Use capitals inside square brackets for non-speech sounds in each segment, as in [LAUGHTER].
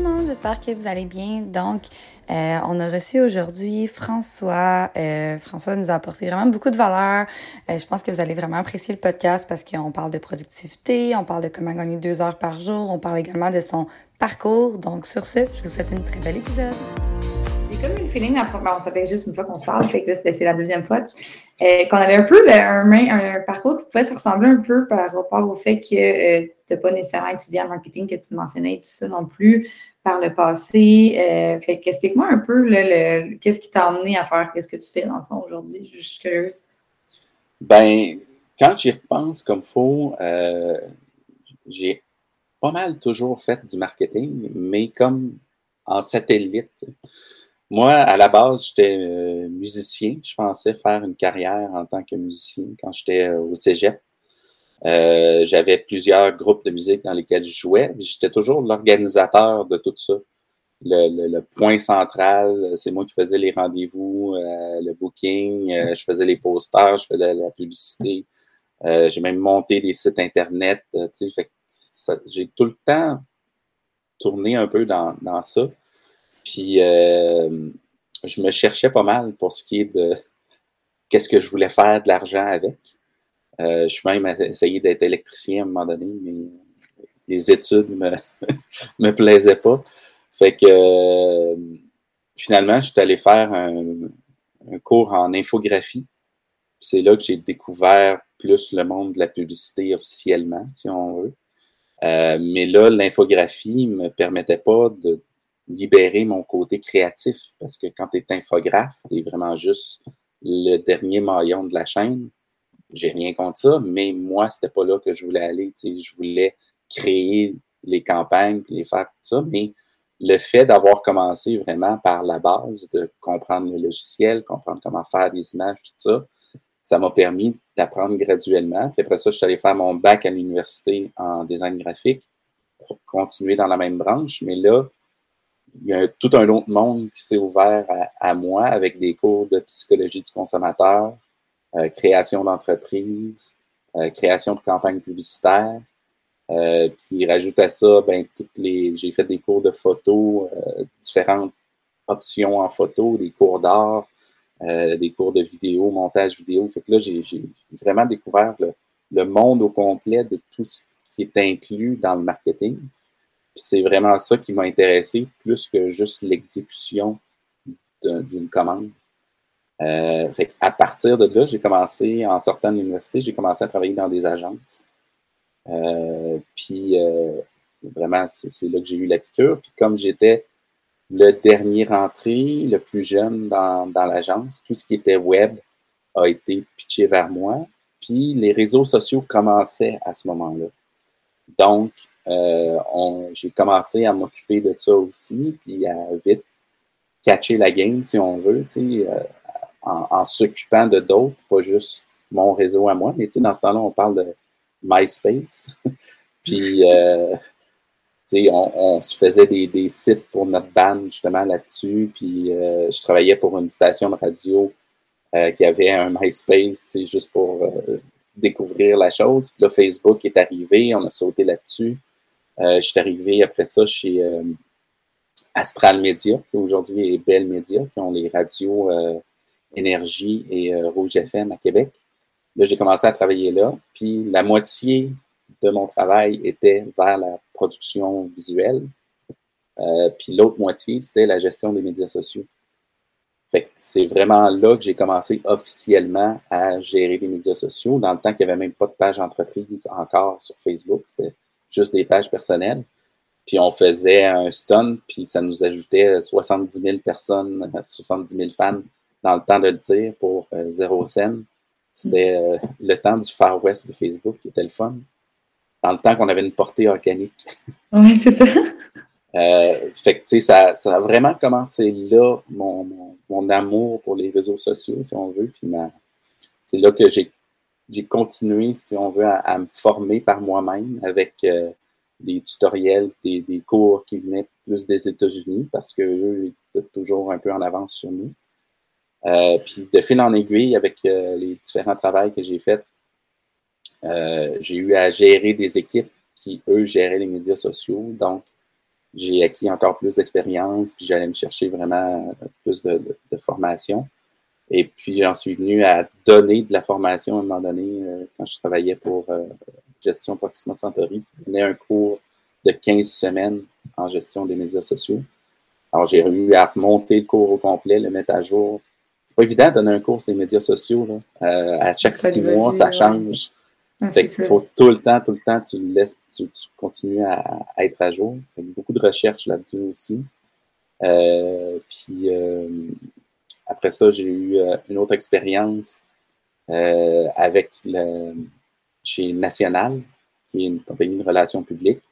Le monde, j'espère que vous allez bien. Donc, euh, on a reçu aujourd'hui François. Euh, François nous a apporté vraiment beaucoup de valeur. Euh, je pense que vous allez vraiment apprécier le podcast parce qu'on parle de productivité, on parle de comment gagner deux heures par jour, on parle également de son parcours. Donc sur ce, je vous souhaite une très belle épisode. J'ai comme une feeling, ben, on s'appelle juste une fois qu'on se parle, fait que c'est la deuxième fois, qu'on avait un peu un, un, parcours qui pouvait se ressembler un peu par rapport au fait que tu n'as pas nécessairement étudié en marketing, que tu mentionnais tout ça non plus par le passé. Euh, fait qu'explique-moi un peu le, qu'est-ce qui t'a amené à faire qu'est-ce que tu fais dans le fond aujourd'hui? Je suis curieuse. Ben, quand j'y repense comme faut, euh, j'ai pas mal toujours fait du marketing, mais comme en satellite. Moi, à la base, j'étais euh, musicien. Je pensais faire une carrière en tant que musicien quand j'étais au cégep. Euh, j'avais plusieurs groupes de musique dans lesquels je jouais. J'étais toujours l'organisateur de tout ça. Le, point central, c'est moi qui faisais les rendez-vous, euh, le booking, euh, je faisais les posters, je faisais la, publicité. j'ai même monté des sites Internet. j'ai tout le temps tourné un peu dans, dans ça. Puis, je me cherchais pas mal pour ce qui est de qu'est-ce que je voulais faire de l'argent avec. Euh, je suis même essayé d'être électricien à un moment donné, mais les études me, [LAUGHS] me plaisaient pas. Fait que euh, finalement, je suis allé faire un, cours en infographie. C'est là que j'ai découvert plus le monde de la publicité officiellement, si on veut. Euh, mais là, l'infographie me permettait pas de libérer mon côté créatif parce que quand tu es infographe, tu es vraiment juste le dernier maillon de la chaîne j'ai rien contre ça, mais moi, c'était pas là que je voulais aller. Je voulais créer les campagnes et les faire tout ça, mais le fait d'avoir commencé vraiment par la base, de comprendre le logiciel, comprendre comment faire des images, tout ça, ça m'a permis d'apprendre graduellement. Puis après ça, je suis allé faire mon bac à l'université en design graphique pour continuer dans la même branche. Mais là, il y a tout un autre monde qui s'est ouvert à, moi avec des cours de psychologie du consommateur, création d'entreprise, euh, création de campagnes publicitaires. Euh, puis rajoute à ça, ben, toutes les. J'ai fait des cours de photo, différentes options en photo, des cours d'art, des cours de vidéo, montage vidéo. Fait que là, j'ai vraiment découvert le, monde au complet de tout ce qui est inclus dans le marketing. c'est vraiment ça qui m'a intéressé, plus que juste l'exécution d'une commande. Euh, à partir de là, j'ai commencé, en sortant de l'université, j'ai commencé à travailler dans des agences. Euh, puis euh, vraiment, c'est là que j'ai eu la piqûre. Puis comme j'étais le dernier rentré, le plus jeune dans, dans l'agence, tout ce qui était web a été pitché vers moi. Puis les réseaux sociaux commençaient à ce moment-là. Donc, j'ai commencé à m'occuper de ça aussi, puis à vite catcher la game, si on veut. Tu sais, en, s'occupant de d'autres, pas juste mon réseau à moi. Mais tu sais, dans ce temps-là, on parle de MySpace. [LAUGHS] Puis, euh, tu sais, on, se faisait des, sites pour notre band justement là-dessus. Puis, euh, je travaillais pour une station de radio euh, qui avait un MySpace, tu sais, juste pour découvrir la chose. Puis là, Facebook est arrivé, on a sauté là-dessus. je suis arrivé après ça chez Astral Media, qui aujourd'hui est Bell Media, qui ont les radios Énergie et euh, Rouge FM à Québec. Là, j'ai commencé à travailler là. Puis la moitié de mon travail était vers la production visuelle. Euh, puis l'autre moitié, c'était la gestion des médias sociaux. Fait que c'est vraiment là que j'ai commencé officiellement à gérer les médias sociaux, dans le temps qu'il n'y avait même pas de page entreprise encore sur Facebook. C'était juste des pages personnelles. Puis on faisait un stun, puis ça nous ajoutait 70 000 personnes, 70 000 fans dans le temps de le dire pour euh, zéro scène. C'était euh, le temps du Far West de Facebook qui était le fun. Dans le temps qu'on avait une portée organique. [LAUGHS] Oui, c'est ça. [LAUGHS] Euh, fait que, tu sais, ça, ça, a vraiment commencé là, mon, mon, amour pour les réseaux sociaux, si on veut, puis c'est là que j'ai, continué, si on veut, à, me former par moi-même avec euh, des tutoriels, des, des, cours qui venaient plus des États-Unis parce qu'eux étaient toujours un peu en avance sur nous. Euh, puis de fil en aiguille, avec euh, les différents travaux que j'ai faits, euh, j'ai eu à gérer des équipes qui, eux, géraient les médias sociaux. Donc, j'ai acquis encore plus d'expérience, puis j'allais me chercher vraiment plus de, de, formation. Et puis, j'en suis venu à donner de la formation à un moment donné, quand je travaillais pour Gestion Proxima Centauri, je donnais un cours de 15 semaines en gestion des médias sociaux. Alors, j'ai eu à remonter le cours au complet, le mettre à jour, c'est pas évident de donner un cours sur les médias sociaux. Là. Euh, à chaque six mois, ça change. fait qu'il faut tout le temps, tout le temps, tu laisses, tu, continues à, être à jour. Fait beaucoup de recherches là-dessus aussi. Euh, puis euh, après ça, j'ai eu une autre expérience avec le, chez National, qui est une compagnie de relations publiques.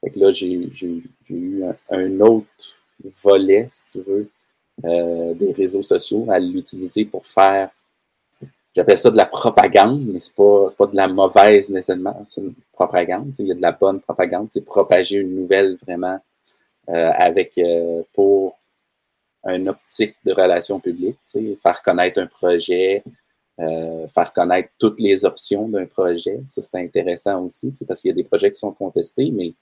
Fait que là, j'ai eu un, autre volet, si tu veux, euh, des réseaux sociaux, à l'utiliser pour faire, j'appelle ça de la propagande, mais c'est pas, pas de la mauvaise nécessairement, c'est une propagande. Il y a de la bonne propagande, c'est propager une nouvelle vraiment euh, avec euh, pour un optique de relations publiques, faire connaître un projet, faire connaître toutes les options d'un projet. Ça, c'est intéressant aussi, parce qu'il y a des projets qui sont contestés, mais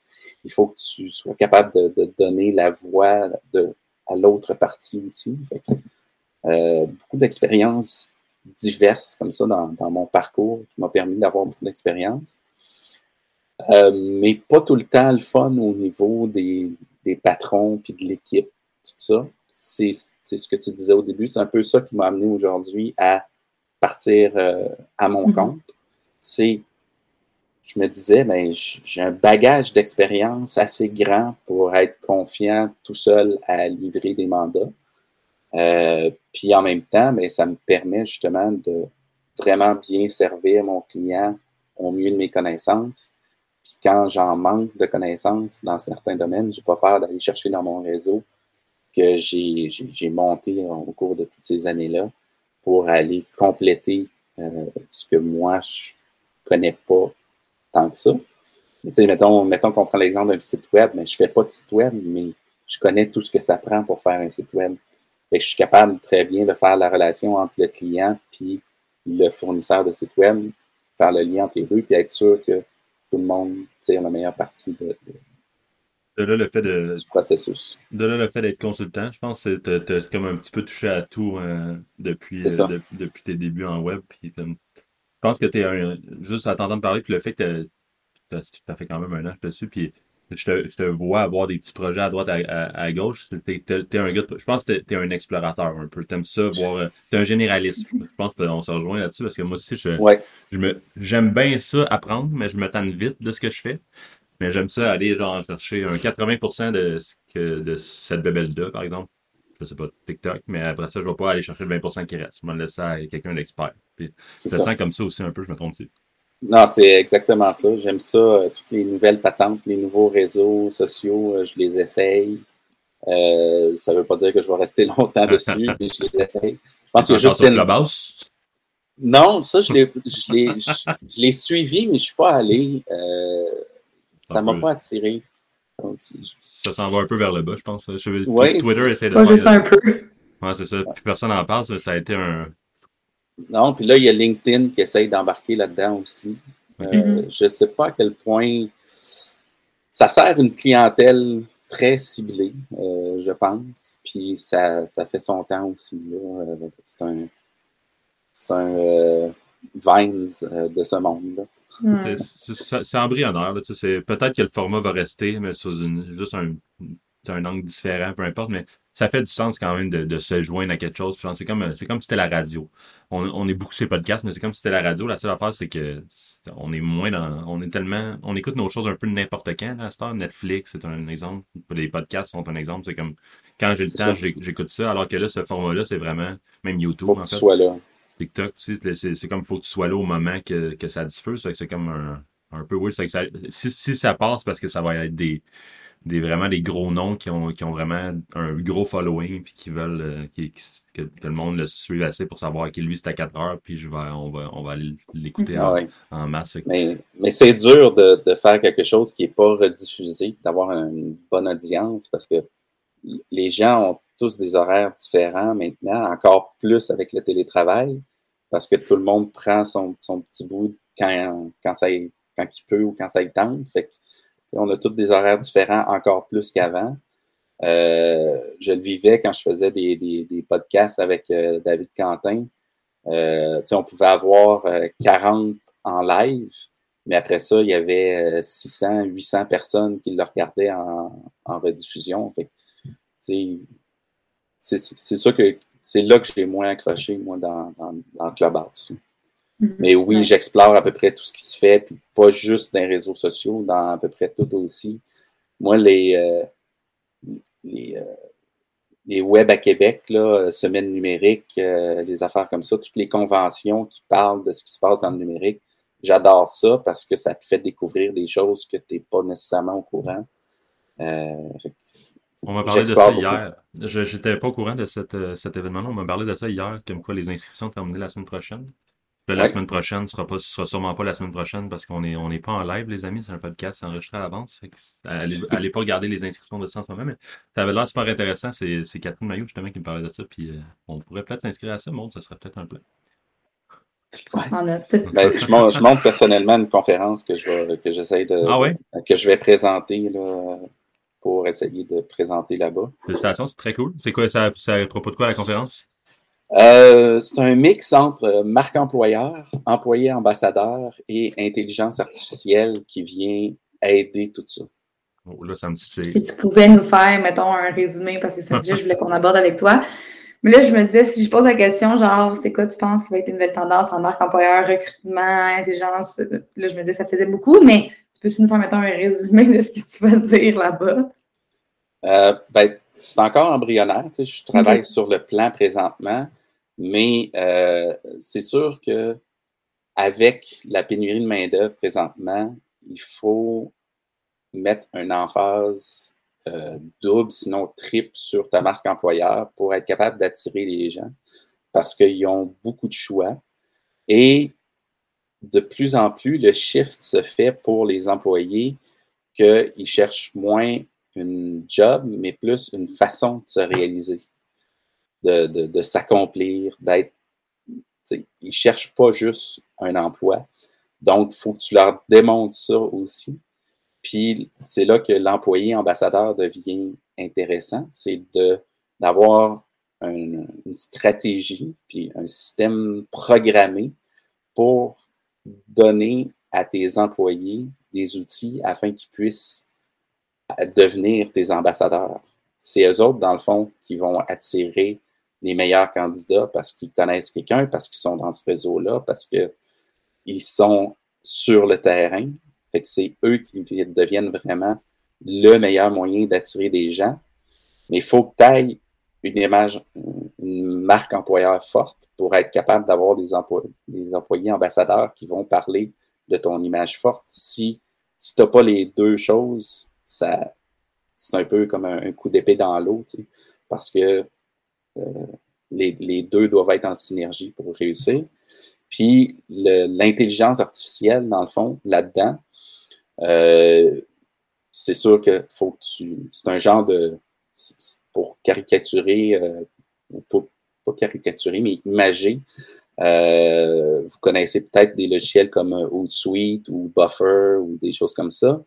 il faut que tu sois capable de donner la voix de à l'autre partie aussi. Euh, beaucoup d'expériences diverses comme ça dans, mon parcours qui m'a permis d'avoir beaucoup d'expérience. Euh, mais pas tout le temps le fun au niveau des, patrons puis de l'équipe, tout ça. C'est ce que tu disais au début. C'est un peu ça qui m'a amené aujourd'hui à partir euh, à mon mm-hmm. compte. C'est je me disais, ben, j'ai un bagage d'expérience assez grand pour être confiant tout seul à livrer des mandats. Euh, puis en même temps, ben, ça me permet justement de vraiment bien servir mon client au mieux de mes connaissances. Puis quand j'en manque de connaissances dans certains domaines, j'ai pas peur d'aller chercher dans mon réseau que j'ai monté au cours de toutes ces années-là pour aller compléter euh, ce que moi je connais pas tant que ça. Mais, mettons, mettons qu'on prend l'exemple d'un site web, mais je ne fais pas de site web, mais je connais tout ce que ça prend pour faire un site web. Et je suis capable très bien de faire la relation entre le client et le fournisseur de site web, faire le lien entre les deux, puis être sûr que tout le monde tire la meilleure partie de, là, le fait de, du processus. De là, le fait d'être consultant, je pense que tu as, comme un petit peu touché à tout euh, depuis, euh, depuis tes débuts en web. Puis, pense que tu es un. Juste à t'entendre parler, puis le fait que tu as, fait quand même un an dessus, puis je te, je te, vois avoir des petits projets à droite, à, à, gauche. T'es, es, un gars, je pense que t'es, es un explorateur un peu. T'aimes ça, voir. Euh, t'es un généraliste. Je pense qu'on se rejoint là-dessus parce que moi aussi, je, je me, j'aime bien ça apprendre, mais je me tente vite de ce que je fais. Mais j'aime ça aller genre chercher un 80% de, que, de cette bébelle-là, par exemple je sais pas, TikTok, mais après ça, je vais pas aller chercher le 20% qui reste. Je vais me laisser à quelqu'un d'expert. Puis, je sens comme ça aussi un peu, je me trompe aussi. Non, c'est exactement ça. J'aime ça. Euh, toutes les nouvelles patentes, les nouveaux réseaux sociaux, euh, je les essaye. Euh, ça ne veut pas dire que je vais rester [LAUGHS] longtemps dessus, [LAUGHS] mais je les essaye. Je pense que juste. Non, ça, je l'ai suivi, mais je ne suis pas allé. ça ne m'a pas attiré. Ça s'en va un peu vers le bas, je pense. Twitter essaie de faire. juste un peu. Ouais, c'est ça. Plus personne n'en parle, ça a été un. Non, puis là, il y a LinkedIn qui essaye d'embarquer là-dedans aussi. Euh, je ne sais pas à quel point ça sert une clientèle très ciblée, euh, je pense. Puis ça, ça, fait son temps aussi. Euh, c'est un, c'est un Vines de ce monde-là. C'est embryonnaire. Peut-être que le format va rester, mais sous une, juste un, un angle différent, peu importe, mais ça fait du sens quand même de, se joindre à quelque chose. C'est comme, c'est comme si c'était la radio. On, est beaucoup sur les podcasts, mais c'est comme si c'était la radio. La seule affaire, c'est que on est moins dans, on est tellement, on écoute nos choses un peu n'importe quand, là, à Netflix, c'est un exemple. Les podcasts sont un exemple. C'est comme, quand j'ai le temps, j'écoute ça. Alors que là, ce format-là, c'est vraiment, même YouTube, en fait. là. TikTok, c'est comme il faut que tu sois là au moment que, que ça diffuse. C'est comme un, un peu oui. si, si ça passe parce que ça va être des des vraiment des gros noms qui ont, qui ont vraiment un gros following puis qui veulent euh, que, le monde le suive assez pour savoir que lui c'est à 4 heures puis je vais, on va, on va l'écouter ah en, masse. Mais, mais c'est dur de, de, faire quelque chose qui n'est pas rediffusé, d'avoir une bonne audience parce que les gens ont tous des horaires différents maintenant, encore plus avec le télétravail, parce que tout le monde prend son, son petit bout quand, quand, ça, quand il peut ou quand ça y tente. On a tous des horaires différents encore plus qu'avant. Euh, je le vivais quand je faisais des, des, podcasts avec euh, David Quentin. Euh, on pouvait avoir 40 en live, mais après ça, il y avait 600, 800 personnes qui le regardaient en, en rediffusion. c'est ça que c'est là que j'ai moins accroché, moi, dans, dans, dans Clubhouse. Mm-hmm. Mais oui, j'explore à peu près tout ce qui se fait, puis pas juste dans les réseaux sociaux, dans à peu près tout aussi. Moi, les, euh, les, euh, les, web à Québec, là, semaine numérique, euh, les affaires comme ça, toutes les conventions qui parlent de ce qui se passe dans le numérique, j'adore ça parce que ça te fait découvrir des choses que tu n'es pas nécessairement au courant. On m'a parlé de ça hier. Je n'étais pas au courant de cet événement-là. On m'a parlé de ça hier, comme quoi les inscriptions terminaient la semaine prochaine la semaine prochaine, ce sera, pas, sera sûrement pas la semaine prochaine parce qu'on n'est on est pas en live, les amis. C'est un podcast, c'est enregistré à l'avance. Allez, [LAUGHS] allez, pas regarder les inscriptions de ça en ce moment, mais ça avait l'air super intéressant. C'est, Catherine Maillot, justement, qui me parlait de ça. Puis euh, on pourrait peut-être s'inscrire à ça, monde. Ça serait peut-être un plan. Ben, je, monte, je, monte, personnellement une conférence que je que j'essaie de ah que je vais présenter là, pour essayer de présenter là-bas. Félicitations, c'est très cool. C'est quoi ça, ça à propos de quoi la conférence? Euh, c'est un mix entre marque employeur, employé ambassadeur et intelligence artificielle qui vient aider tout ça. Oh, là, ça me Si tu pouvais nous faire, mettons, un résumé, parce que c'est un sujet que je voulais qu'on aborde avec toi. Mais là, je me disais, si je pose la question, genre, c'est quoi tu penses qui va être une nouvelle tendance en marque employeur, recrutement, intelligence? Là, je me disais, ça faisait beaucoup, mais peux-tu nous faire, mettons, un résumé de ce que tu vas dire là-bas? Euh, ben, c'est encore embryonnaire. Tu sais, je travaille sur le plan présentement. Mais euh, c'est sûr que avec la pénurie de main-d'œuvre présentement, il faut mettre un emphase euh, double, sinon triple sur ta marque employeur pour être capable d'attirer les gens parce qu'ils ont beaucoup de choix. Et de plus en plus, le shift se fait pour les employés qu'ils cherchent moins une job, mais plus une façon de se réaliser de, s'accomplir, d'être. Ils ne cherchent pas juste un emploi. Donc, il faut que tu leur démontres ça aussi. Puis, c'est là que l'employé ambassadeur devient intéressant. C'est d'avoir une, stratégie, puis un système programmé pour donner à tes employés des outils afin qu'ils puissent devenir tes ambassadeurs. C'est eux autres, dans le fond, qui vont attirer les meilleurs candidats parce qu'ils connaissent quelqu'un, parce qu'ils sont dans ce réseau-là, parce qu'ils sont sur le terrain. C'est eux qui deviennent vraiment le meilleur moyen d'attirer des gens. Mais il faut que tu ailles une image, une marque employeur forte pour être capable d'avoir des, des, employés ambassadeurs qui vont parler de ton image forte. Si, si tu n'as pas les deux choses, ça, c'est un peu comme un, coup d'épée dans l'eau, tu parce que euh, les, deux doivent être en synergie pour réussir. Puis l'intelligence artificielle, dans le fond, là-dedans, euh, c'est sûr que faut que tu. C'est un genre de. Pour caricaturer, euh, pas caricaturer, mais imager. vous connaissez peut-être des logiciels comme Hootsuite ou Buffer ou des choses comme ça.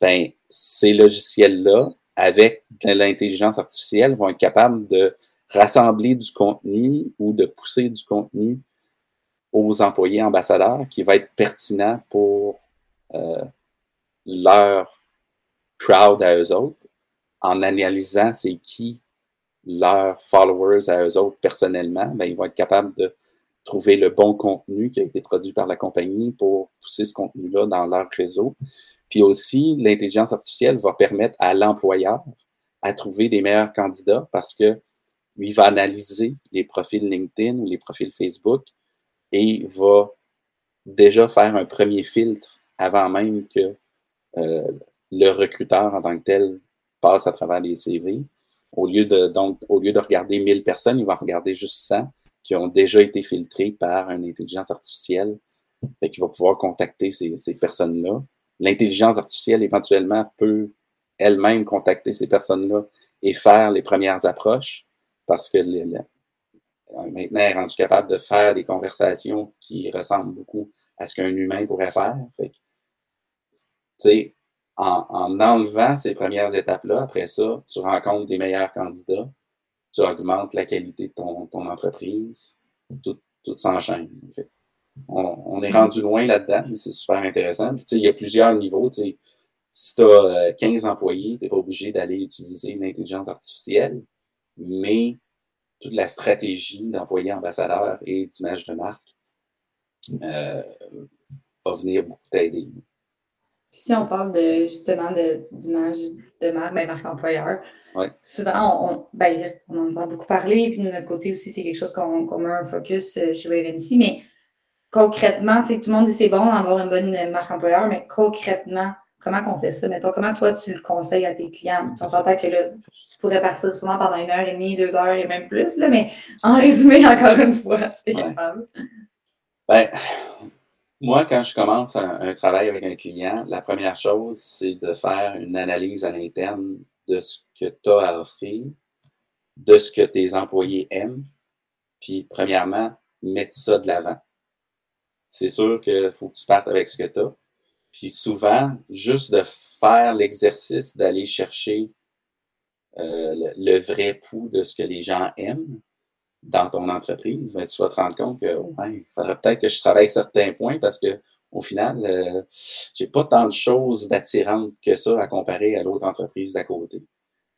Ben, ces logiciels-là, avec l'intelligence artificielle, vont être capables de rassembler du contenu ou de pousser du contenu aux employés ambassadeurs qui va être pertinent pour euh, leur crowd à eux autres, en analysant c'est qui leurs followers à eux autres personnellement, ben, ils vont être capables de trouver le bon contenu qui a été produit par la compagnie pour pousser ce contenu-là dans leur réseau. Puis aussi, l'intelligence artificielle va permettre à l'employeur à trouver des meilleurs candidats parce que lui va analyser les profils LinkedIn ou les profils Facebook et va déjà faire un premier filtre avant même que euh, le recruteur en tant que tel passe à travers les CV. Au lieu de, donc, au lieu de regarder 1000 personnes, il va regarder juste 100 qui ont déjà été filtrées par une intelligence artificielle et qui va pouvoir contacter ces, ces personnes-là. L'intelligence artificielle, éventuellement, peut elle-même contacter ces personnes-là et faire les premières approches parce que maintenant, elle est rendue capable de faire des conversations qui ressemblent beaucoup à ce qu'un humain pourrait faire. Fait que, en, en enlevant ces premières étapes-là, après ça, tu rencontres des meilleurs candidats, tu augmentes la qualité de ton, ton entreprise, tout, tout s'enchaîne. On, on, est rendu loin là-dedans, mais c'est super intéressant. il y a plusieurs niveaux. si tu as 15 employés, tu n'es pas obligé d'aller utiliser l'intelligence artificielle, mais toute la stratégie d'employé ambassadeur et d'image de marque euh, va venir beaucoup t'aider. Si on parle de justement d'image de, marque, ben, marque employeur, souvent on, ben, on, en entend beaucoup parler, puis de notre côté aussi, c'est quelque chose qu'on qu met un focus euh, chez Wavency, mais concrètement, tout le monde dit c'est bon d'avoir une bonne marque employeur, mais concrètement, comment qu'on fait ça? Mettons, comment toi tu le conseilles à tes clients? On s'entend que là, tu pourrais partir souvent pendant une heure et demie, deux heures et même plus, là, mais en résumé, [LAUGHS] encore une fois, c'est capable. Ben, moi, quand je commence un, travail avec un client, la première chose, c'est de faire une analyse à l'interne de ce que tu as à offrir, de ce que tes employés aiment, puis premièrement, mettre ça de l'avant. C'est sûr qu'il faut que tu partes avec ce que tu as. Puis souvent, juste de faire l'exercice d'aller chercher euh, le, le, vrai pouls de ce que les gens aiment, dans ton entreprise, mais tu vas te rendre compte que il faudrait peut-être que je travaille certains points parce que au final, euh, j'ai pas tant de choses d'attirantes que ça à comparer à l'autre entreprise d'à côté.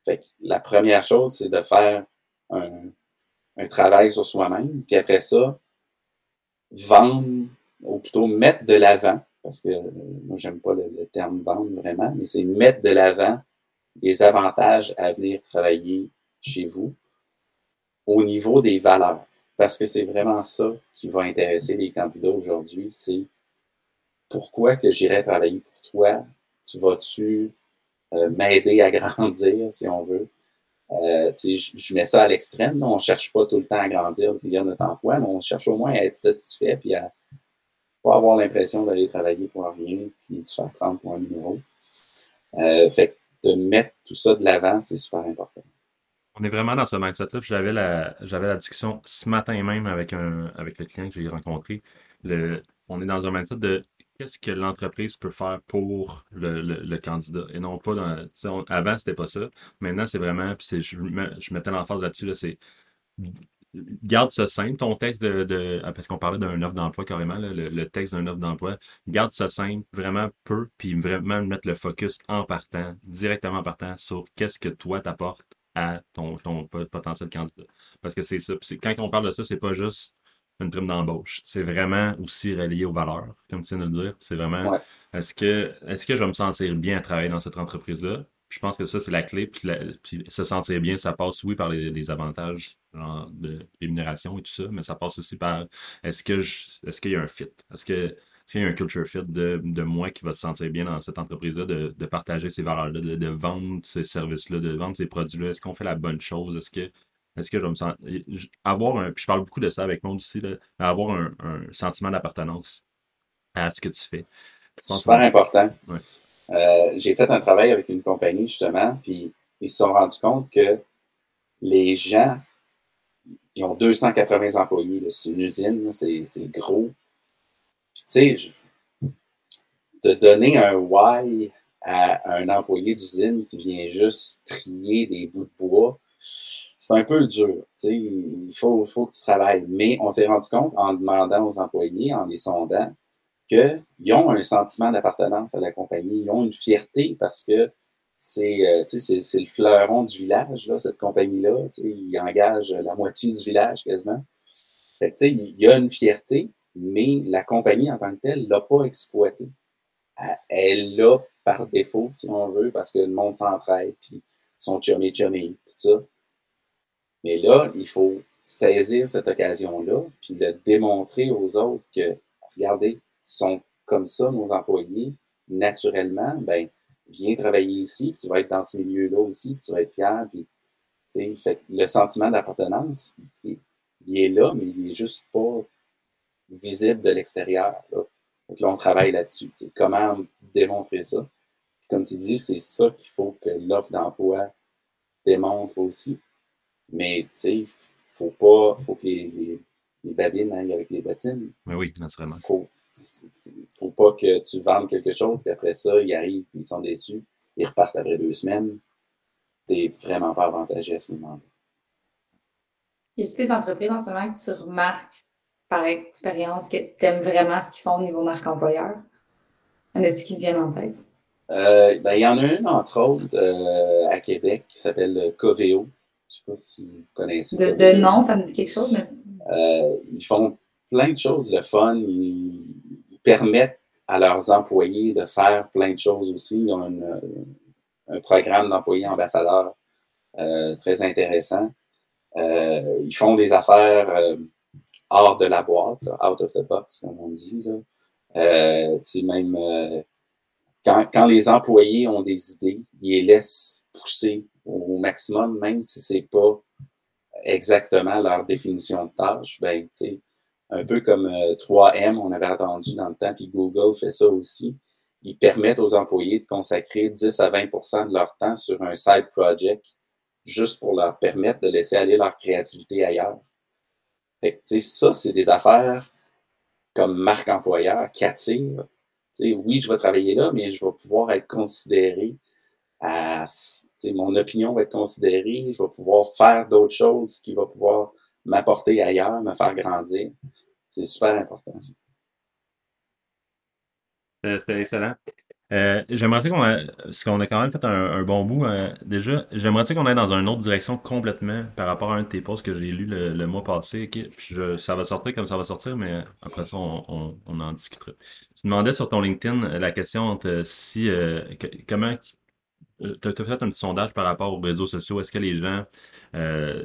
Fait que la première chose, c'est de faire un, un travail sur soi-même, puis après ça, vendre, ou plutôt mettre de l'avant, parce que euh, moi, j'aime pas le, le, terme vendre vraiment, mais c'est mettre de l'avant les avantages à venir travailler chez vous au niveau des valeurs. Parce que c'est vraiment ça qui va intéresser les candidats aujourd'hui, c'est pourquoi que j'irai travailler pour toi? Tu vas-tu euh, m'aider à [LAUGHS] grandir, si on veut? Euh, je, je, mets ça à l'extrême. On ne cherche pas tout le temps à grandir via notre emploi, mais on cherche au moins à être satisfait puis à pas avoir l'impression d'aller travailler pour rien puis de se faire prendre pour un numéro. Euh, fait de mettre tout ça de l'avant, c'est super important. On est vraiment dans ce mindset-là. J'avais la, j'avais la discussion ce matin même avec un, avec le client que j'ai rencontré. On est dans un mindset de qu'est-ce que l'entreprise peut faire pour le, candidat et non pas dans, avant c'était pas ça maintenant c'est vraiment puis je, je mettais l'emphase là-dessus là, c'est garde ça simple ton texte de, de ah, parce qu'on parlait d'un offre d'emploi carrément le, le, texte d'un offre d'emploi garde ça simple vraiment peu puis vraiment mettre le focus en partant directement en partant sur qu'est-ce que toi t'apportes à ton, ton potentiel candidat. Parce que c'est ça. quand on parle de ça, c'est pas juste une prime d'embauche. C'est vraiment aussi relié aux valeurs, comme tu viens de le dire. C'est vraiment est-ce que est-ce que je vais me sentir bien à travailler dans cette entreprise-là? Je pense que ça, c'est la clé. Puis, se sentir bien, ça passe, oui, par les, avantages de rémunération et tout ça, mais ça passe aussi par est-ce que est-ce qu'il y a un fit? Est-ce que s'il y a un culture fit de, de moi qui va se sentir bien dans cette entreprise-là, de, de, partager ces valeurs-là, de, de, vendre ces services-là, de vendre ces produits-là, est-ce qu'on fait la bonne chose? Est-ce que est-ce que je me sens. Avoir un. Puis je parle beaucoup de ça avec moi aussi, là, avoir un, un sentiment d'appartenance à ce que tu fais. Super important. Euh, j'ai fait un travail avec une compagnie, justement, puis ils se sont rendus compte que les gens, ils ont 280 employés. C'est une usine, c'est gros tu sais, de donner un why à un employé d'usine qui vient juste trier des bouts de bois, c'est un peu dur. Tu sais, il faut, faut que tu travailles. Mais on s'est rendu compte en demandant aux employés, en les sondant, qu'ils ont un sentiment d'appartenance à la compagnie, ils ont une fierté parce que c'est euh, le fleuron du village, là, cette compagnie-là. Ils engagent la moitié du village quasiment. Fait que, il y a une fierté, mais la compagnie en tant que telle ne l'a pas exploité. Elle l'a par défaut, si on veut, parce que le monde s'entraide, puis son chummy chummy, tout ça. Mais là, il faut saisir cette occasion-là, puis le démontrer aux autres que, regardez, sont comme ça, nos employés, naturellement, ben, viens travailler ici, tu vas être dans ce milieu-là aussi, tu vas être fier. Puis, fait, le sentiment d'appartenance, il, est là, mais il est juste pas visible de l'extérieur. Là. là, on travaille là-dessus. Comment démontrer ça? comme tu dis, c'est ça qu'il faut que l'offre d'emploi démontre aussi. Mais tu sais, faut pas, faut que les, les, babines aillent avec les bottines. Mais oui, naturellement. Faut, faut pas que tu vendes quelque chose, puis après ça, ils arrivent, ils sont déçus, ils repartent après deux semaines. T'es vraiment pas avantagé à ce moment-là. Y a des entreprises en ce moment que tu remarques par expérience que tu aimes vraiment ce qu'ils font au niveau marque employeur? Y en a-tu qui te viennent en tête? Euh, ben, il y en a une, entre autres, euh, à Québec, qui s'appelle Coveo. Je ne sais pas si vous connaissez. De, de nom, ça me dit quelque chose, mais. Euh, ils font plein de choses de fun. Ils, permettent à leurs employés de faire plein de choses aussi. Ils ont un programme d'employés ambassadeurs très intéressant. ils font des affaires hors de la boîte, out of the box, comme on dit. Là. même quand, les employés ont des idées, ils les laissent pousser au maximum, même si c'est pas exactement leur définition de tâche. Ben, un peu comme 3M, euh, on avait entendu dans le temps, puis Google fait ça aussi. Ils permettent aux employés de consacrer 10 à 20% de leur temps sur un side project, juste pour leur permettre de laisser aller leur créativité ailleurs. Fait ça, c'est des affaires comme marque employeur qui attirent oui, je vais travailler là, mais je vais pouvoir être considéré mon opinion va être considérée, je vais pouvoir faire d'autres choses qui vont pouvoir m'apporter ailleurs, me faire grandir. C'est super important. C'était excellent. Euh, j'aimerais qu'on a, qu'on a quand même fait un, bon bout euh, déjà, j'aimerais qu'on aille dans une autre direction complètement par rapport à un de tes posts que j'ai lu le, mois passé. Ça va sortir comme ça va sortir, mais après ça, on, en discutera. Tu demandais sur ton LinkedIn euh, la question de si comment tu as, fait un petit sondage par rapport aux réseaux sociaux? Est-ce que les gens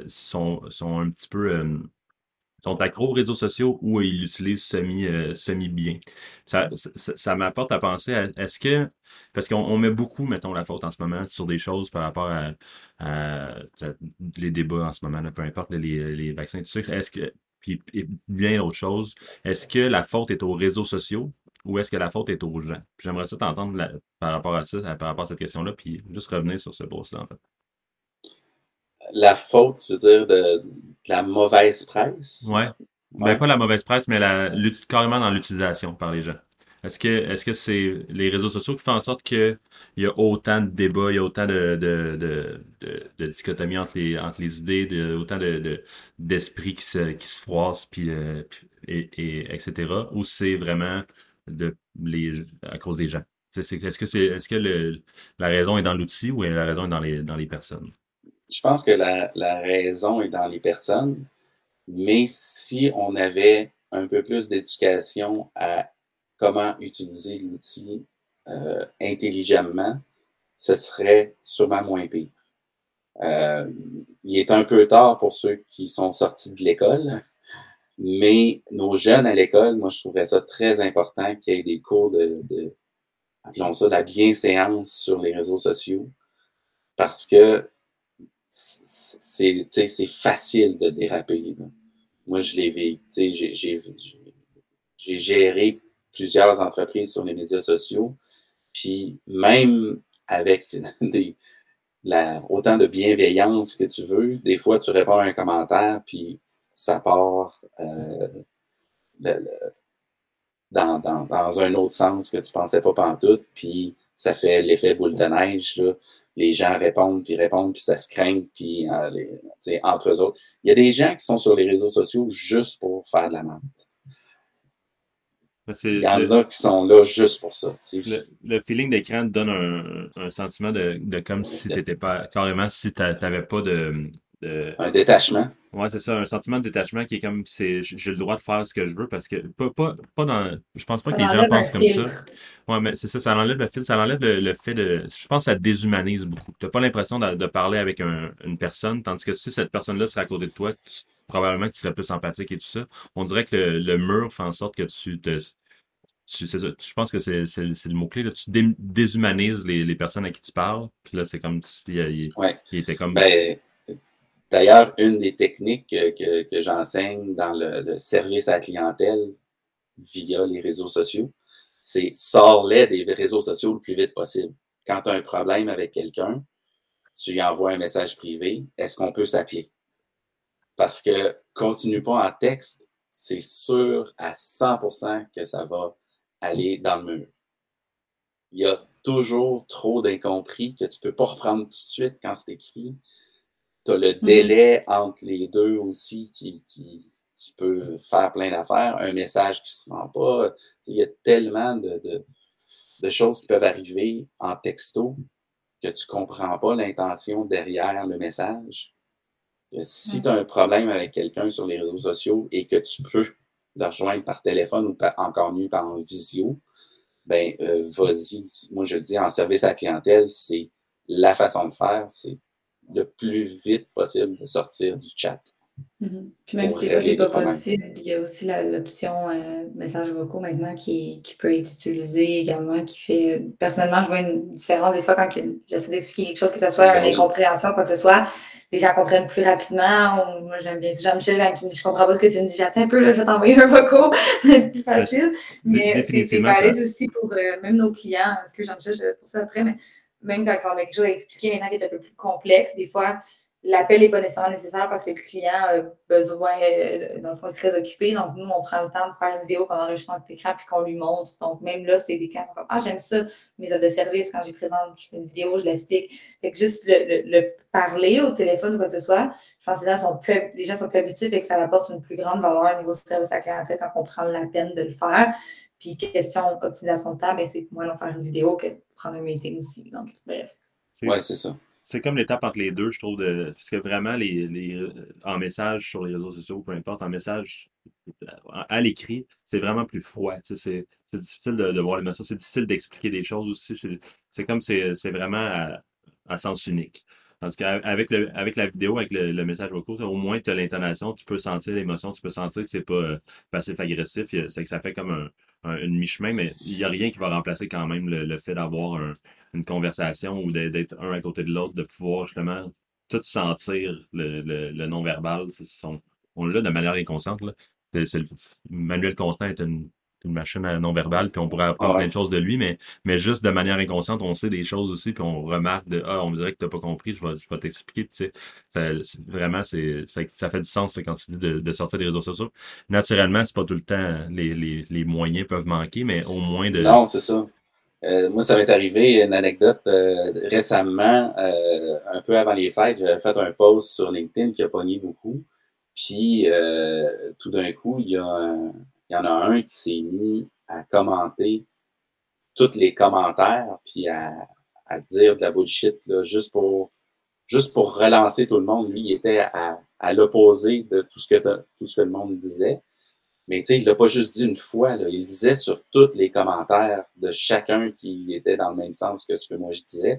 sont, sont un petit peu sont accros aux réseaux sociaux ou ils l'utilisent semi, euh, semi bien. Ça, ça, m'apporte à penser à est-ce que parce qu'on met beaucoup, mettons, la faute en ce moment sur des choses par rapport à, les débats en ce moment, peu importe les, les vaccins, tout ça. Est-ce que puis bien d'autres choses, est-ce que la faute est aux réseaux sociaux ou est-ce que la faute est aux gens? J'aimerais ça t'entendre par rapport à ça, par rapport à cette question-là, puis juste revenir sur ce post-là, en fait la faute, tu veux dire, de, la mauvaise presse? Ouais. Ben, pas la mauvaise presse, mais la, carrément dans l'utilisation par les gens. Est-ce que est-ce que c'est les réseaux sociaux qui font en sorte qu'il y a autant de débats, il y a autant de, de, de, de, dichotomie entre les, entre les idées, de, autant de, d'esprits qui se, qui se froissent, puis, euh, et, et, etc. Ou c'est vraiment de, les, à cause des gens? est-ce que c'est est-ce que le, la raison est dans l'outil ou la raison est dans les, dans les personnes? Je pense que la, raison est dans les personnes, mais si on avait un peu plus d'éducation à comment utiliser l'outil euh, intelligemment, ce serait sûrement moins pire. Euh, il est un peu tard pour ceux qui sont sortis de l'école, mais nos jeunes à l'école, moi, je trouverais ça très important qu'il y ait des cours de, de appelons ça, la bienséance sur les réseaux sociaux, parce que c'est facile de déraper. Moi, je l'ai vécu. J'ai géré plusieurs entreprises sur les médias sociaux. Puis même avec [LAUGHS] des, la, autant de bienveillance que tu veux, des fois, tu réponds à un commentaire, puis ça part euh, dans, dans, dans, un autre sens que tu pensais pas pantoute, puis ça fait l'effet boule de neige. Là les gens répondent, puis répondent, puis ça se craint, puis euh, entre eux autres. Il y a des gens qui sont sur les réseaux sociaux juste pour faire de la merde. Il y en a qui sont là juste pour ça. Le, feeling d'écran donne un, sentiment de, comme si tu n'étais pas carrément si tu n'avais pas de, Un détachement. Ouais, c'est ça, un sentiment de détachement qui est comme c'est j'ai le droit de faire ce que je veux parce que pas, pas, pas dans. Je pense pas que les gens pensent comme ça. Ouais, mais c'est ça, ça enlève le fil, ça enlève le, fait de. Je pense que ça déshumanise beaucoup. Tu n'as pas l'impression de, parler avec une personne, tandis que si cette personne-là serait à côté de toi, probablement que tu serais plus sympathique et tout ça. On dirait que le, mur fait en sorte que tu te tu, ça, je pense que c'est, le mot-clé. Tu déshumanises les, les, personnes à qui tu parles. Puis là, c'est comme s'il il, il était comme. Ben, d'ailleurs, une des techniques que, j'enseigne dans le, service à la clientèle via les réseaux sociaux, c'est sors-les des réseaux sociaux le plus vite possible. Quand tu as un problème avec quelqu'un, tu lui envoies un message privé, est-ce qu'on peut s'appeler? Parce que continue pas en texte, c'est sûr à 100% que ça va aller dans le mur. Il y a toujours trop d'incompris que tu peux pas reprendre tout de suite quand c'est écrit. Tu as le mm-hmm. délai entre les deux aussi qui, qui, peut faire plein d'affaires, un message qui ne se rend pas. Il y a tellement de, de, choses qui peuvent arriver en texto que tu ne comprends pas l'intention derrière le message. Si tu as un problème avec quelqu'un sur les réseaux sociaux et que tu peux le rejoindre par téléphone ou encore mieux par visio, ben euh, vas-y. Moi, je dis en service à la clientèle, c'est la façon de faire, c'est le plus vite possible de sortir du chat. Mm-hmm. Puis même si des fois, c'est pas possible, il y a aussi l'option euh, message vocaux maintenant qui, qui, peut être utilisée également, qui fait. Personnellement, je vois une différence des fois quand j'essaie d'expliquer quelque chose, que ce soit une incompréhension, quoi que ce soit les gens comprennent plus rapidement. moi, j'aime bien Jean-Michel quand il me dit Je comprends pas ce que tu me dis, j'attends un peu, là, je vais t'envoyer un vocaux, [LAUGHS] c'est plus facile. Mais c'est valide aussi pour euh, même nos clients. Ce que Jean-Michel, je laisse pour ça après, mais même quand on a quelque chose à expliquer maintenant qui est un peu plus complexe, des fois, l'appel n'est pas nécessairement nécessaire parce que le client a besoin, euh, dans le fond, est très occupé. Donc, nous, on prend le temps de faire une vidéo qu'on enregistre notre écran puis qu'on lui montre. Donc, même là, c'est des cas qui sont comme Ah, j'aime ça, mes offres de service, quand j'ai présente, je fais une vidéo, je l'explique. Fait que juste le, parler au téléphone ou quoi que ce soit, je pense que les gens sont plus, les gens sont plus habitués et que ça apporte une plus grande valeur au niveau service à la clientèle quand on prend la peine de le faire. Puis, question optimisation de temps, ben, c'est moins long faire une vidéo que prendre un meeting aussi. Donc, bref. Oui, c'est ça c'est comme l'étape entre les deux, je trouve, de, parce que vraiment, les, les, euh, en message sur les réseaux sociaux, peu importe, en message à, l'écrit, c'est vraiment plus froid. C'est difficile de, voir les messages, c'est difficile d'expliquer des choses aussi. C'est comme c'est vraiment à, sens unique. Tandis qu'avec avec la vidéo, avec le, message vocal, au moins tu as l'intonation, tu peux sentir l'émotion, tu peux sentir que c'est pas euh, passif-agressif. C'est que ça fait comme un, une mi-chemin, mais il n'y a rien qui va remplacer quand même le fait d'avoir un, une conversation ou d'être un à côté de l'autre, de pouvoir justement tout sentir le, non-verbal. On l'a de manière inconsciente. Manuel Constant est une, machine non-verbale, puis on pourrait apprendre ah plein de choses de lui, mais, mais juste de manière inconsciente, on sait des choses aussi, puis on remarque de Ah, on me dirait que tu n'as pas compris, je vais, je vais t'expliquer. Tu sais, vraiment, c'est, ça, fait du sens quand tu dis de, sortir des réseaux sociaux. Naturellement, c'est pas tout le temps les, les, les moyens peuvent manquer, mais au moins de. Non, c'est ça. Euh, moi, ça m'est arrivé une anecdote euh, récemment, euh, un peu avant les fêtes, j'avais fait un post sur LinkedIn qui a pogné beaucoup. Puis tout d'un coup, il y, a il y en a un qui s'est mis à commenter tous les commentaires, puis à, à dire de la bullshit, là, juste pour juste pour relancer tout le monde. Lui, il était à, à l'opposé de tout ce que tout ce que le monde disait. Mais tu sais, il l'a pas juste dit une fois, il disait sur tous les commentaires de chacun qui était dans le même sens que ce que moi je disais.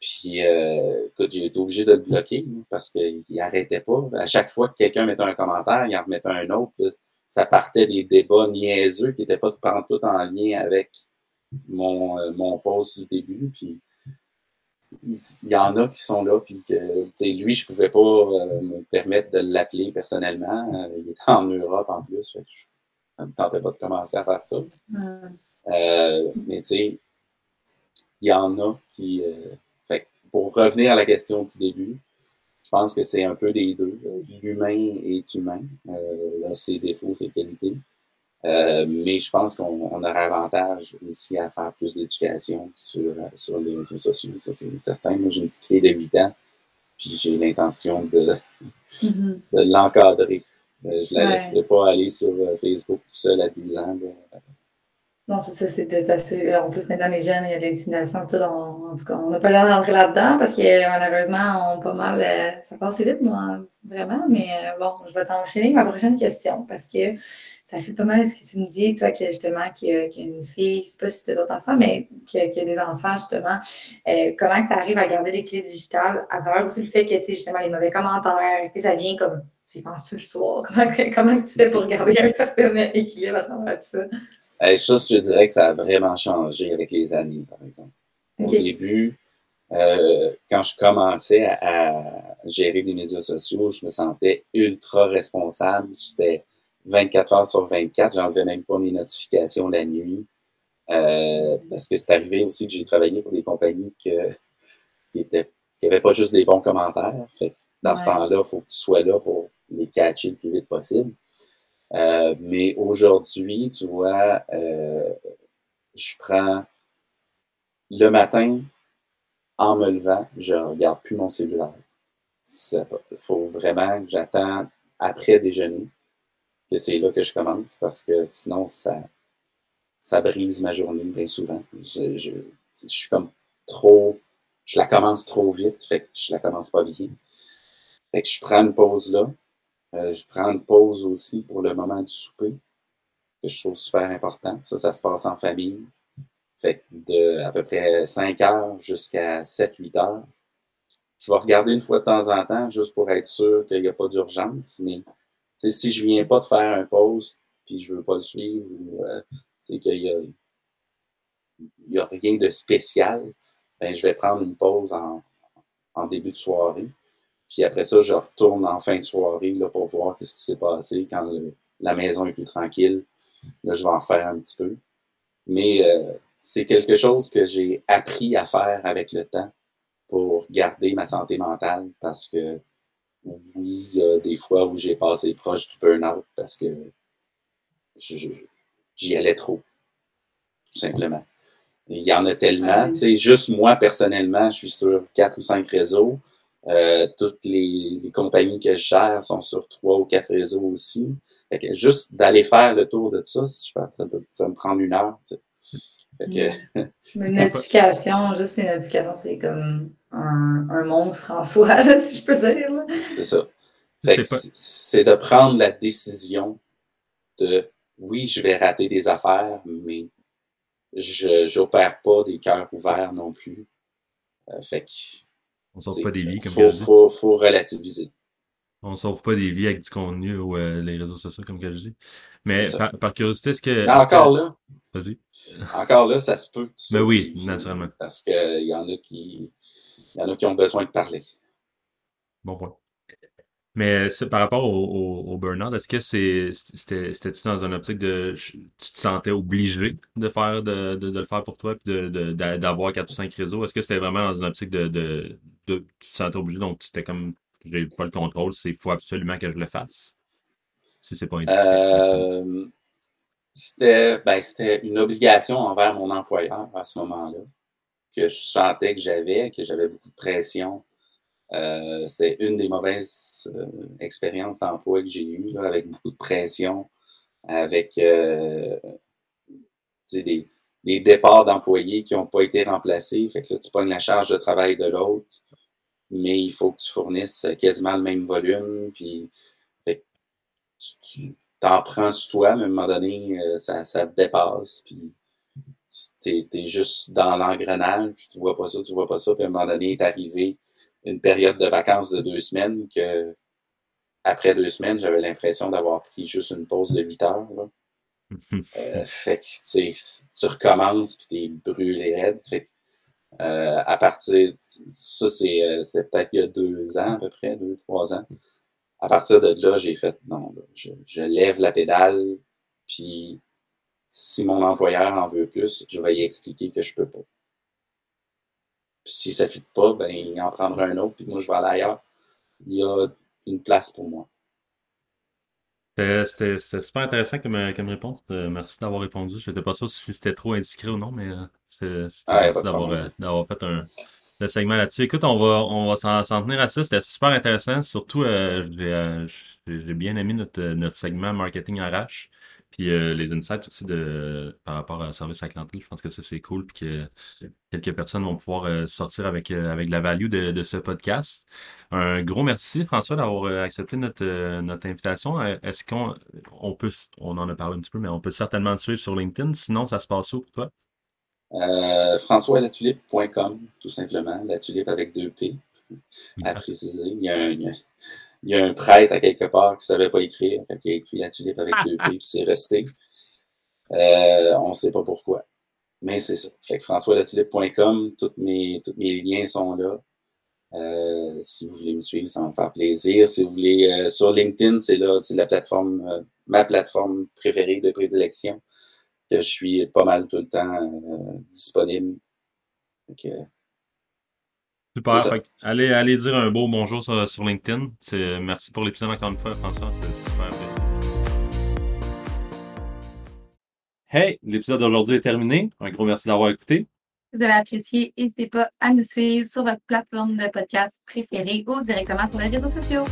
Puis, euh, j'ai été obligé de le bloquer parce qu'il arrêtait pas. À chaque fois que quelqu'un mettait un commentaire, il en remettait un autre. Ça partait des débats niaiseux qui n'étaient pas tout en lien avec mon, euh, mon post du début. Puis, il y en a qui sont là, puis que lui, je ne pouvais pas euh, me permettre de l'appeler personnellement. Euh, il était en Europe en plus, fait je ne me tentais pas de commencer à faire ça. Euh, mais tu sais, il y en a qui. fait pour revenir à la question du début, je pense que c'est un peu des deux. L'humain est humain. là, ses défauts, ses qualités. Euh, mais je pense qu'on aurait avantage aussi à faire plus d'éducation sur, sur les réseaux sociaux. Ça, c'est certain. Moi, j'ai une petite fille de 8 ans, puis j'ai l'intention de, [LAUGHS] mm-hmm. de l'encadrer. Euh, je ne la laisserai pas aller sur euh, Facebook tout seul à 12 ans. Non, c'est ça, c'est En plus, maintenant, les jeunes, il y a de l'intimidation, tout. En, tout cas, on n'a pas l'air d'entrer là-dedans parce que malheureusement, on pas mal. Euh, ça passe vite, moi, vraiment. Mais euh, bon, je vais t'enchaîner ma prochaine question parce que ça fait pas mal ce que tu me dis, toi, qui justement, qui a, une fille, je sais pas si tu as d'autres enfants, mais qui a, des enfants, justement. Euh, comment tu arrives à garder l'équilibre digital à travers aussi le fait que, tu sais, justement, les mauvais commentaires, est-ce que ça vient comme. Tu y penses-tu le soir? [LAUGHS] Comment, comment tu fais pour garder un certain équilibre à travers tout ça? Ça, je dirais que ça a vraiment changé avec les années, par exemple. Au début, euh, quand je commençais à, gérer des médias sociaux, je me sentais ultra responsable. J'étais 24 heures sur 24, j'enlevais même pas mes notifications la nuit. Euh, parce que c'est arrivé aussi que j'ai travaillé pour des compagnies qui étaient qui n'avaient pas juste des bons commentaires. Fait dans ce temps-là, il faut que tu sois là pour les catcher le plus vite possible. Euh, mais aujourd'hui, tu vois, euh, je prends le matin, en me levant, je regarde plus mon cellulaire. Il faut vraiment que j'attends après déjeuner, que c'est là que je commence, parce que sinon, ça, ça brise ma journée bien souvent. Je, je, je suis comme trop, je la commence trop vite, fait que je la commence pas bien. Fait que je prends une pause là. Euh, je prends une pause aussi pour le moment du souper, que je trouve super important. Ça, ça se passe en famille. Fait que de à peu près 5 heures jusqu'à 7-8 heures. Je vais regarder une fois de temps en temps, juste pour être sûr qu'il n'y a pas d'urgence. Mais si je viens pas de faire un post, puis je veux pas le suivre, ou euh, qu'il y a, a rien de spécial, ben, je vais prendre une pause en début de soirée. Puis après ça, je retourne en fin de soirée là, pour voir ce qui s'est passé quand la maison est plus tranquille. Là, je vais en faire un petit peu. Mais euh, c'est quelque chose que j'ai appris à faire avec le temps pour garder ma santé mentale parce que oui, il y a des fois où j'ai passé proche du burn-out parce que j'y allais trop, tout simplement. Il y en a tellement. Tu sais, juste moi, personnellement, je suis sur quatre ou cinq réseaux. Euh, toutes les, compagnies que je gère sont sur trois ou quatre réseaux aussi. juste d'aller faire le tour de ça, je pense ça peut, me prendre une heure. [LAUGHS] une notification, juste une notification, c'est comme un, monstre en soi, [LAUGHS] si je peux dire. C'est ça. C'est de prendre la décision de oui, je vais rater des affaires, mais je n'opère pas des cœurs ouverts non plus. Euh, fait que on sauve pas des vies, comme faut, je dis. Faut, faut relativiser. On sauve pas des vies avec du contenu ou euh, les réseaux sociaux, comme je dis. Mais par, curiosité, est-ce que. encore là. Vas-y. Encore là, ça se peut. Mais ben oui, naturellement. Parce qu'il y en a qui. Il y en a qui ont besoin de parler. Bon point. Mais par rapport au, au, burn-out, est-ce que c'était-tu dans une optique de tu te sentais obligé de faire de, le faire pour toi et d'avoir quatre ou cinq réseaux? Est-ce que c'était vraiment dans une optique de, de, tu te sentais obligé, donc c'était comme j'ai pas le contrôle, c'est faut absolument que je le fasse? Si c'est pas euh, ben, c'était une obligation envers mon employeur à ce moment-là, que je sentais que j'avais, que j'avais beaucoup de pression euh, c'est une des mauvaises euh, expériences d'emploi que j'ai eues, avec beaucoup de pression, avec euh, des, des, départs d'employés qui n'ont pas été remplacés. Fait que là, tu pognes la charge de travail de l'autre, mais il faut que tu fournisses quasiment le même volume. Puis, tu t'en prends sur toi, mais à un moment donné, ça, ça te dépasse. Puis, tu es, juste dans l'engrenage, tu vois pas ça, tu vois pas ça, puis à un moment donné, est arrivé une période de vacances de deux semaines que après deux semaines, j'avais l'impression d'avoir pris juste une pause de huit heures. [LAUGHS] Euh, fait que tu recommences puis t'es brûlé raide. Fait euh, à partir ça, euh, c'est peut-être il y a deux ans à peu près, deux, trois ans. À partir de là, j'ai fait non, je, je, lève la pédale, puis si mon employeur en veut plus, je vais y expliquer que je peux pas si ça ne fit pas, ben, il en prendra un autre, puis moi, je vais aller ailleurs. Il y a une place pour moi. C'était super intéressant comme, comme réponse. Euh, merci d'avoir répondu. Je n'étais pas sûr si c'était trop indiscret ou non, mais euh, c'était merci euh, d'avoir fait un, le segment là-dessus. Écoute, on va, on va s'en tenir à ça. C'était super intéressant. Surtout, j'ai bien aimé notre, notre segment Marketing RH. Puis euh, les insights aussi de, par rapport à service à clientèle, je pense que ça, c'est cool. Puis que quelques personnes vont pouvoir euh, sortir avec, euh, avec la value de, de, ce podcast. Un gros merci, François, d'avoir accepté notre, notre invitation. Est-ce qu'on on peut, on en a parlé un petit peu, mais on peut certainement te suivre sur LinkedIn. Sinon, ça se passe où pour toi? FrançoisLatulipe.com, tout simplement. La tulipe avec deux P, [LAUGHS] à préciser. Il y a un, il y a un prêtre à quelque part qui savait pas écrire. Fait il a écrit la tulipe avec deux P, puis c'est resté. on ne sait pas pourquoi. Mais c'est ça. Fait que françoislatulipe.com, tous mes, tous mes liens sont là. Euh, si vous voulez me suivre, ça va me faire plaisir. Si vous voulez, euh, sur LinkedIn, c'est là, c'est la plateforme, euh, ma plateforme préférée de prédilection. Que je suis pas mal tout le temps disponible. Super. allez, allez dire un beau bonjour sur, LinkedIn. merci pour l'épisode encore une fois, François. C'est super. Hey, l'épisode d'aujourd'hui est terminé. Un gros merci d'avoir écouté. Si vous avez apprécié, n'hésitez pas à nous suivre sur votre plateforme de podcast préférée ou directement sur les réseaux sociaux.